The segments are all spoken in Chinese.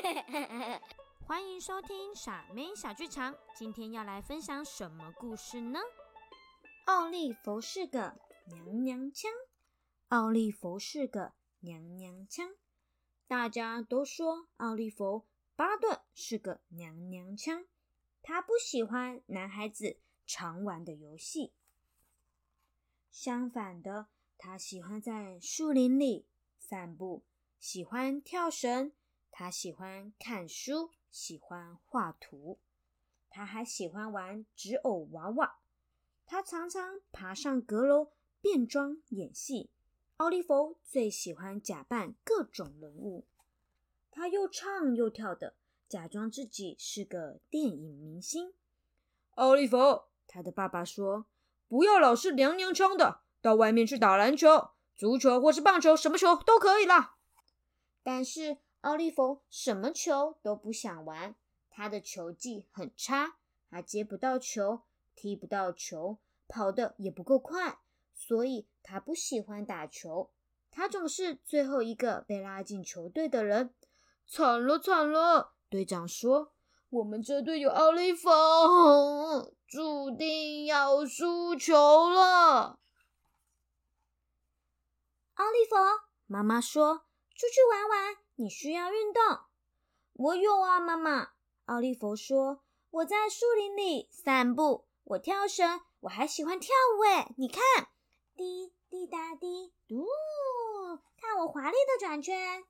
欢迎收听傻妹小剧场，今天要来分享什么故事呢？奥利弗是个娘娘腔，奥利弗是个娘娘腔，大家都说奥利弗巴顿是个娘娘腔，他不喜欢男孩子常玩的游戏，相反的，他喜欢在树林里散步，喜欢跳绳，他喜欢看书，喜欢画图，他还喜欢玩纸偶娃娃。他常常爬上阁楼变装演戏。奥利弗最喜欢假扮各种人物，他又唱又跳的，假装自己是个电影明星。奥利弗，他的爸爸说：“不要老是娘娘腔的，到外面去打篮球、足球或是棒球，什么球都可以啦。”但是奥利弗什么球都不想玩，他的球技很差，他接不到球。踢不到球，跑得也不够快，所以他不喜欢打球。他总是最后一个被拉进球队的人。惨了惨了！队长说：“我们这队有奥利弗，注定要输球了。”奥利弗，妈妈说：“出去玩玩，你需要运动。”我有啊，妈妈。奥利弗说：“我在树林里散步。”我跳绳，我还喜欢跳舞诶你看，滴滴答滴，嘟，看我华丽的转圈。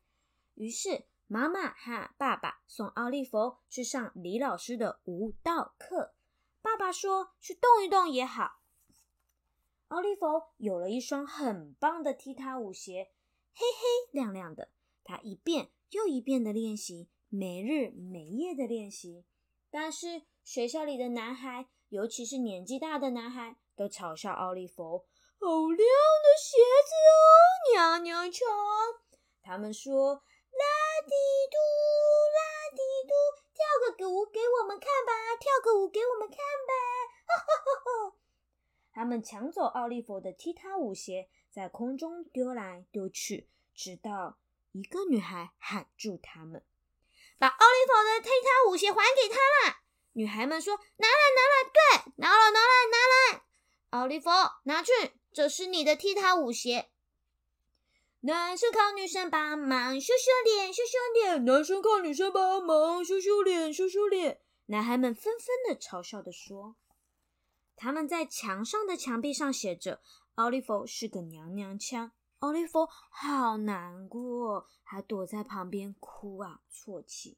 于是妈妈和爸爸送奥利弗去上李老师的舞蹈课。爸爸说去动一动也好。奥利弗有了一双很棒的踢踏舞鞋，黑黑亮亮的。他一遍又一遍的练习，没日没夜的练习。但是学校里的男孩。尤其是年纪大的男孩都嘲笑奥利弗：“好亮的鞋子哦，娘娘腔。”他们说：“拉迪嘟，拉迪嘟，跳个舞给我们看吧，跳个舞给我们看吧！”哈哈哈哈！他们抢走奥利弗的踢踏舞鞋，在空中丢来丢去，直到一个女孩喊住他们：“把奥利弗的踢踏舞鞋还给他啦！”女孩们说：“拿来，拿来，对，拿了，拿来，拿来。”奥利弗，拿去，这是你的踢踏舞鞋。男生靠女生帮忙，羞羞脸，羞羞脸。男生靠女生帮忙，羞羞脸，羞羞脸。男孩们纷纷的嘲笑的说：“他们在墙上的墙壁上写着‘奥利弗是个娘娘腔’。”奥利弗好难过，还躲在旁边哭啊，啜泣。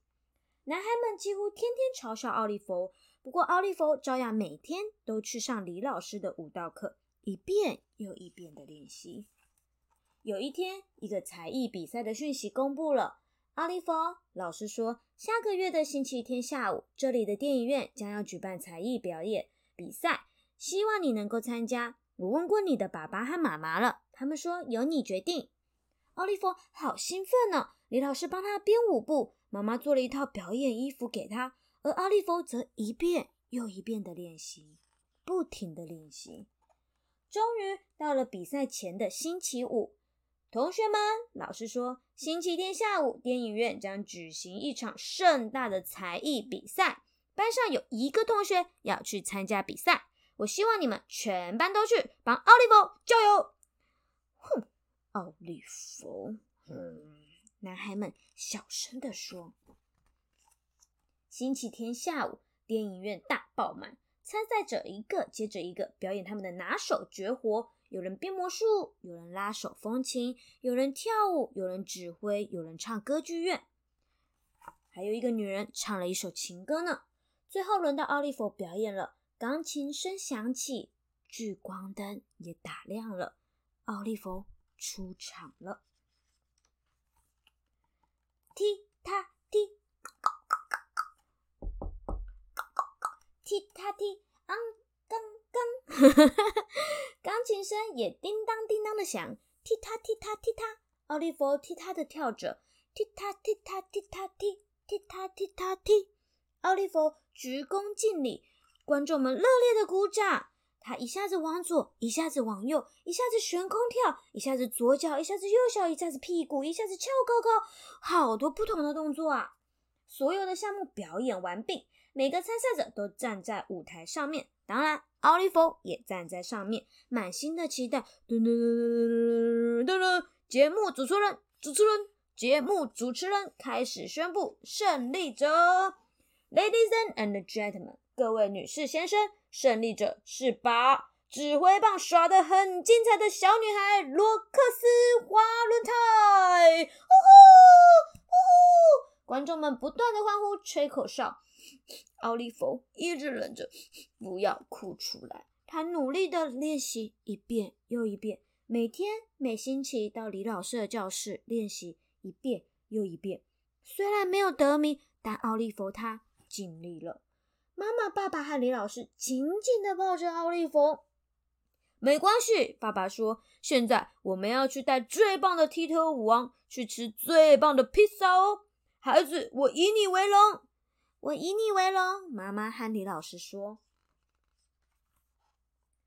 男孩们几乎天天嘲笑奥利弗，不过奥利弗照样每天都去上李老师的舞蹈课，一遍又一遍的练习。有一天，一个才艺比赛的讯息公布了。奥利弗老师说，下个月的星期天下午，这里的电影院将要举办才艺表演比赛，希望你能够参加。我问过你的爸爸和妈妈了，他们说由你决定。奥利弗好兴奋呢！李老师帮他编舞步。妈妈做了一套表演衣服给他，而奥利弗则一遍又一遍的练习，不停的练习。终于到了比赛前的星期五，同学们，老师说，星期天下午电影院将举行一场盛大的才艺比赛，班上有一个同学要去参加比赛，我希望你们全班都去，帮奥利弗加油！哼，奥利弗，嗯。男孩们小声地说：“星期天下午，电影院大爆满，参赛者一个接着一个表演他们的拿手绝活。有人变魔术，有人拉手风琴，有人跳舞，有人指挥，有人唱歌剧院，还有一个女人唱了一首情歌呢。最后轮到奥利弗表演了，钢琴声响起，聚光灯也打亮了，奥利弗出场了。”踢踏踢，踢踏踢，昂刚刚，钢琴声也叮当叮当的响，踢踏踢踏踢踏，奥利弗踢踏的跳着，踢踏踢踏踢踏踢，踢踏踢踏踢，奥利弗鞠躬尽礼，观众们热烈的鼓掌。他一下子往左，一下子往右，一下子悬空跳，一下子左脚，一下子右脚，一下子屁股，一下子翘高高，好多不同的动作啊！所有的项目表演完毕，每个参赛者都站在舞台上面，当然，奥利弗也站在上面，满心的期待。噔噔噔噔噔噔，节目主持人，主持人，节目主持人开始宣布胜利者，Ladies and gentlemen，各位女士先生，胜利者是把指挥棒耍得很精彩的小女孩罗克斯华伦泰。呜呼，呜呼！观众们不断的欢呼、吹口哨。奥利弗一直忍着不要哭出来。他努力的练习一遍又一遍，每天每星期到李老师的教室练习一遍又一遍。虽然没有得名，但奥利弗他尽力了。妈妈、爸爸和李老师紧紧的抱着奥利弗。没关系，爸爸说：“现在我们要去带最棒的踢踏舞王去吃最棒的披萨哦。”孩子，我以你为荣，我以你为荣。妈妈和李老师说。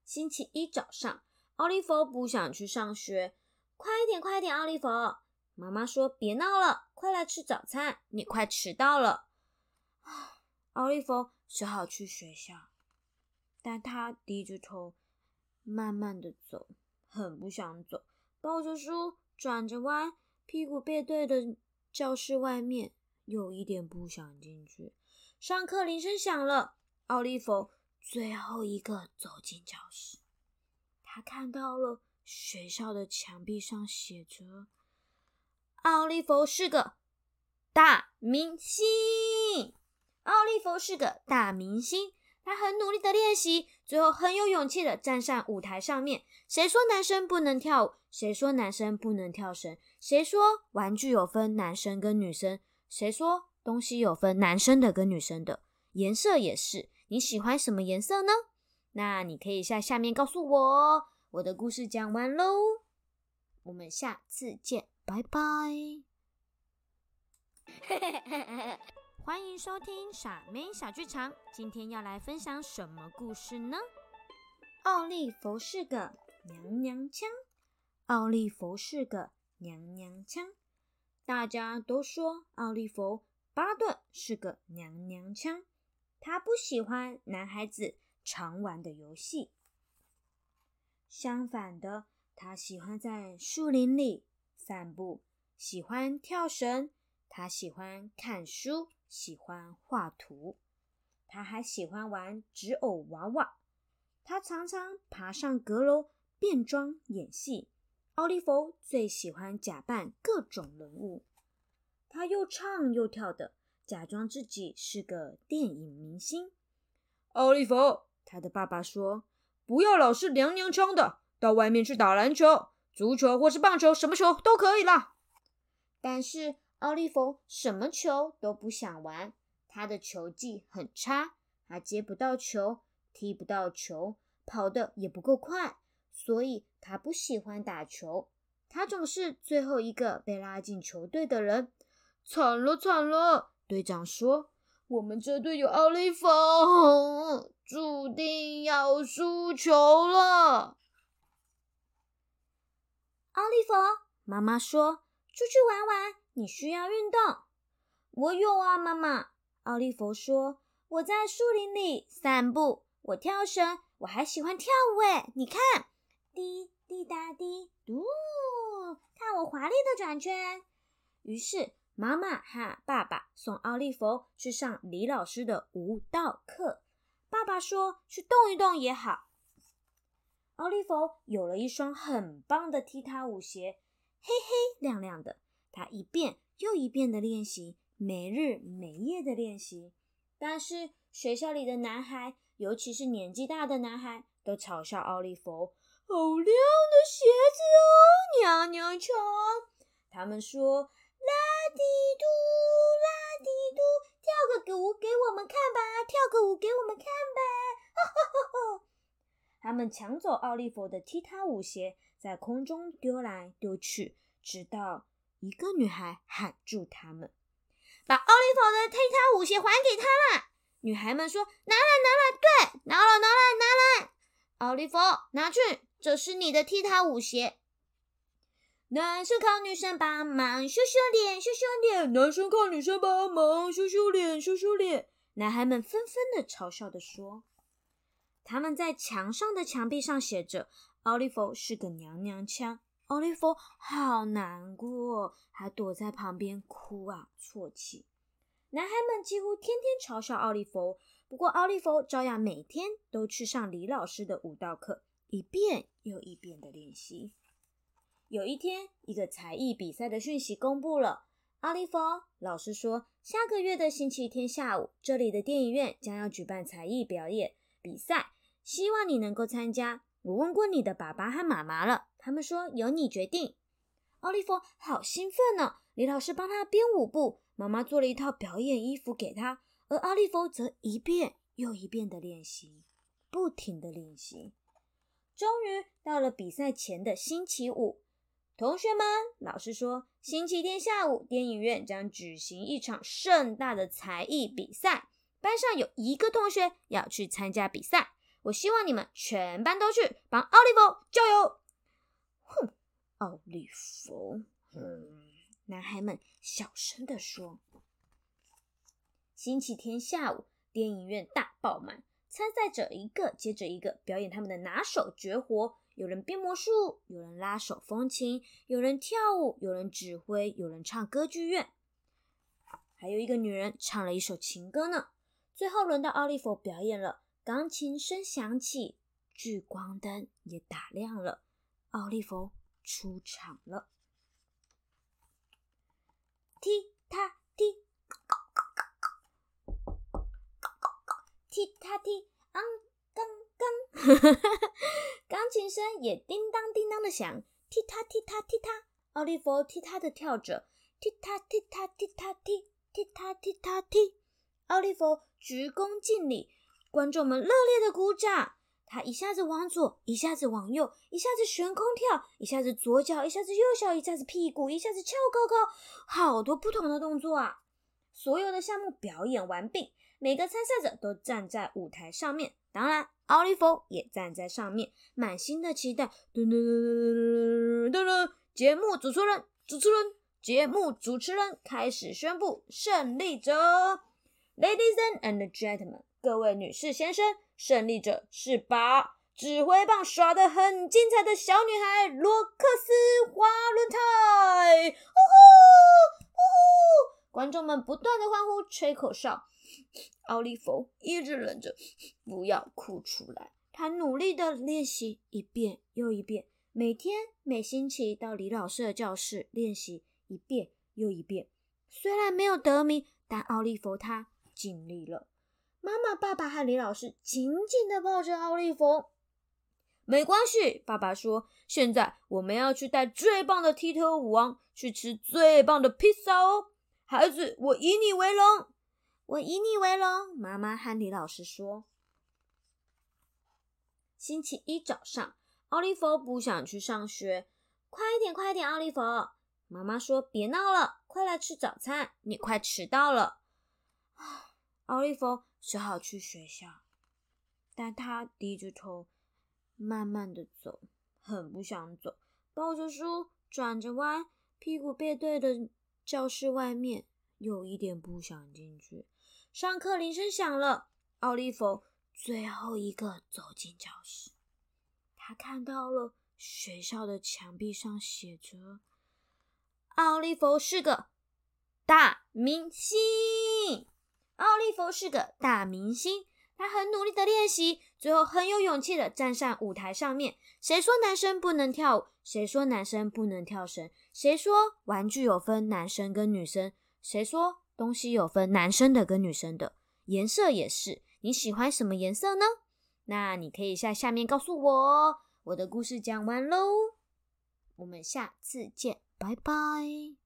星期一早上，奥利弗不想去上学。快点，快点，奥利弗！妈妈说：“别闹了，快来吃早餐，你快迟到了。”奥利弗只好去学校，但他低着头，慢慢的走，很不想走，抱着书，转着弯，屁股背对的。教室外面有一点不想进去。上课铃声响了，奥利弗最后一个走进教室。他看到了学校的墙壁上写着：“奥利弗是个大明星。”奥利弗是个大明星。他很努力的练习，最后很有勇气的站上舞台上面。谁说男生不能跳舞？谁说男生不能跳绳？谁说玩具有分男生跟女生？谁说东西有分男生的跟女生的？颜色也是。你喜欢什么颜色呢？那你可以在下面告诉我。我的故事讲完喽，我们下次见，拜拜。欢迎收听傻妹小剧场。今天要来分享什么故事呢？奥利弗是个娘娘腔。奥利弗是个娘娘腔。大家都说奥利弗·巴顿是个娘娘腔。他不喜欢男孩子常玩的游戏。相反的，他喜欢在树林里散步，喜欢跳绳。他喜欢看书。喜欢画图，他还喜欢玩纸偶娃娃。他常常爬上阁楼变装演戏。奥利弗最喜欢假扮各种人物，他又唱又跳的，假装自己是个电影明星。奥利弗，他的爸爸说：“不要老是娘娘腔的，到外面去打篮球、足球或是棒球，什么球都可以啦。”但是。奥利弗什么球都不想玩，他的球技很差，他接不到球，踢不到球，跑得也不够快，所以他不喜欢打球。他总是最后一个被拉进球队的人。惨了惨了，队长说：“我们这队有奥利弗，注定要输球了。”奥利弗，妈妈说：“出去玩玩。”你需要运动，我有啊，妈妈。奥利弗说：“我在树林里散步，我跳绳，我还喜欢跳舞。哎，你看，滴滴答滴，嘟，看我华丽的转圈。”于是，妈妈和爸爸送奥利弗去上李老师的舞蹈课。爸爸说：“去动一动也好。”奥利弗有了一双很棒的踢踏舞鞋，黑黑亮亮的。他一遍又一遍的练习，没日没夜的练习。但是学校里的男孩，尤其是年纪大的男孩，都嘲笑奥利弗：“好亮的鞋子哦，娘娘腔！”他们说：“拉迪嘟，拉迪嘟，跳个舞给我们看吧，跳个舞给我们看吧！”哈哈哈哈！他们抢走奥利弗的踢踏舞鞋，在空中丢来丢去，直到。一个女孩喊住他们：“把奥利弗的踢踏舞鞋还给他啦！”女孩们说：“拿来，拿来，对，拿了，拿来，拿来！奥利弗，拿去，这是你的踢踏舞鞋。”男生靠女生帮忙，羞羞脸，羞羞脸。男生靠女生帮忙，羞羞脸，羞羞脸。男孩们纷纷的嘲笑的说。他们在墙上的墙壁上写着：“奥利弗是个娘娘腔。”奥利弗好难过，还躲在旁边哭啊啜泣。男孩们几乎天天嘲笑奥利弗，不过奥利弗照样每天都去上李老师的舞蹈课，一遍又一遍的练习。有一天，一个才艺比赛的讯息公布了。奥利弗老师说，下个月的星期天下午，这里的电影院将要举办才艺表演比赛，希望你能够参加。我问过你的爸爸和妈妈了，他们说由你决定。奥利弗好兴奋呢！李老师帮他编舞步，妈妈做了一套表演衣服给他，而奥利弗则一遍又一遍的练习，不停的练习。终于到了比赛前的星期五。同学们，老师说，星期天下午电影院将举行一场盛大的才艺比赛。班上有一个同学要去参加比赛，我希望你们全班都去，帮奥利弗加油！哼，奥利弗，嗯，男孩们小声地说。星期天下午，电影院大爆满，参赛者一个接着一个表演他们的拿手绝活。有人变魔术，有人拉手风琴，有人跳舞，有人指挥，有人唱歌剧院，还有一个女人唱了一首情歌呢。最后轮到奥利弗表演了，钢琴声响起，聚光灯也打亮了，奥利弗出场了。踢踏踢，踢踏踢，昂刚刚。钢琴声也叮当叮当的响，踢踏踢踏踢踏，奥利弗踢踏的跳着，踢踏踢踏踢踏踢，踢踏踢踏踢。奥利弗鞠躬敬礼，观众们热烈的鼓掌。他一下子往左，一下子往右，一下子悬空跳，一下子左脚，一下子右脚，一下子屁股，一下子翘高高，好多不同的动作啊！所有的项目表演完毕，每个参赛者都站在舞台上面，当然。奥利弗也站在上面，满心的期待。噔噔噔噔噔噔！节目主持人，主持人，节目主持人开始宣布胜利者。Ladies and gentlemen，各位女士先生，胜利者是把指挥棒耍得很精彩的小女孩罗克斯华伦泰。呼呼呼呼！观众们不断的欢呼，吹口哨。奥利弗一直忍着不要哭出来，他努力的练习一遍又一遍，每天每星期到李老师的教室练习一遍又一遍。虽然没有得名，但奥利弗他尽力了。妈妈、爸爸和李老师紧紧的抱着奥利弗。没关系，爸爸说，现在我们要去带最棒的踢踏舞王去吃最棒的披萨哦。孩子，我以你为荣。我以你为荣，妈妈和李老师说。星期一早上，奥利弗不想去上学。快点，快点，奥利弗！妈妈说：“别闹了，快来吃早餐，你快迟到了。”奥利弗只好去学校，但他低着头，慢慢的走，很不想走，抱着书，转着弯，屁股背对着教室外面，有一点不想进去。上课铃声响了，奥利弗最后一个走进教室。他看到了学校的墙壁上写着：“奥利弗是个大明星。”奥利弗是个大明星，他很努力的练习，最后很有勇气的站上舞台上面。谁说男生不能跳舞？谁说男生不能跳绳？谁说玩具有分男生跟女生？谁说？东西有分男生的跟女生的，颜色也是。你喜欢什么颜色呢？那你可以在下面告诉我。我的故事讲完喽，我们下次见，拜拜。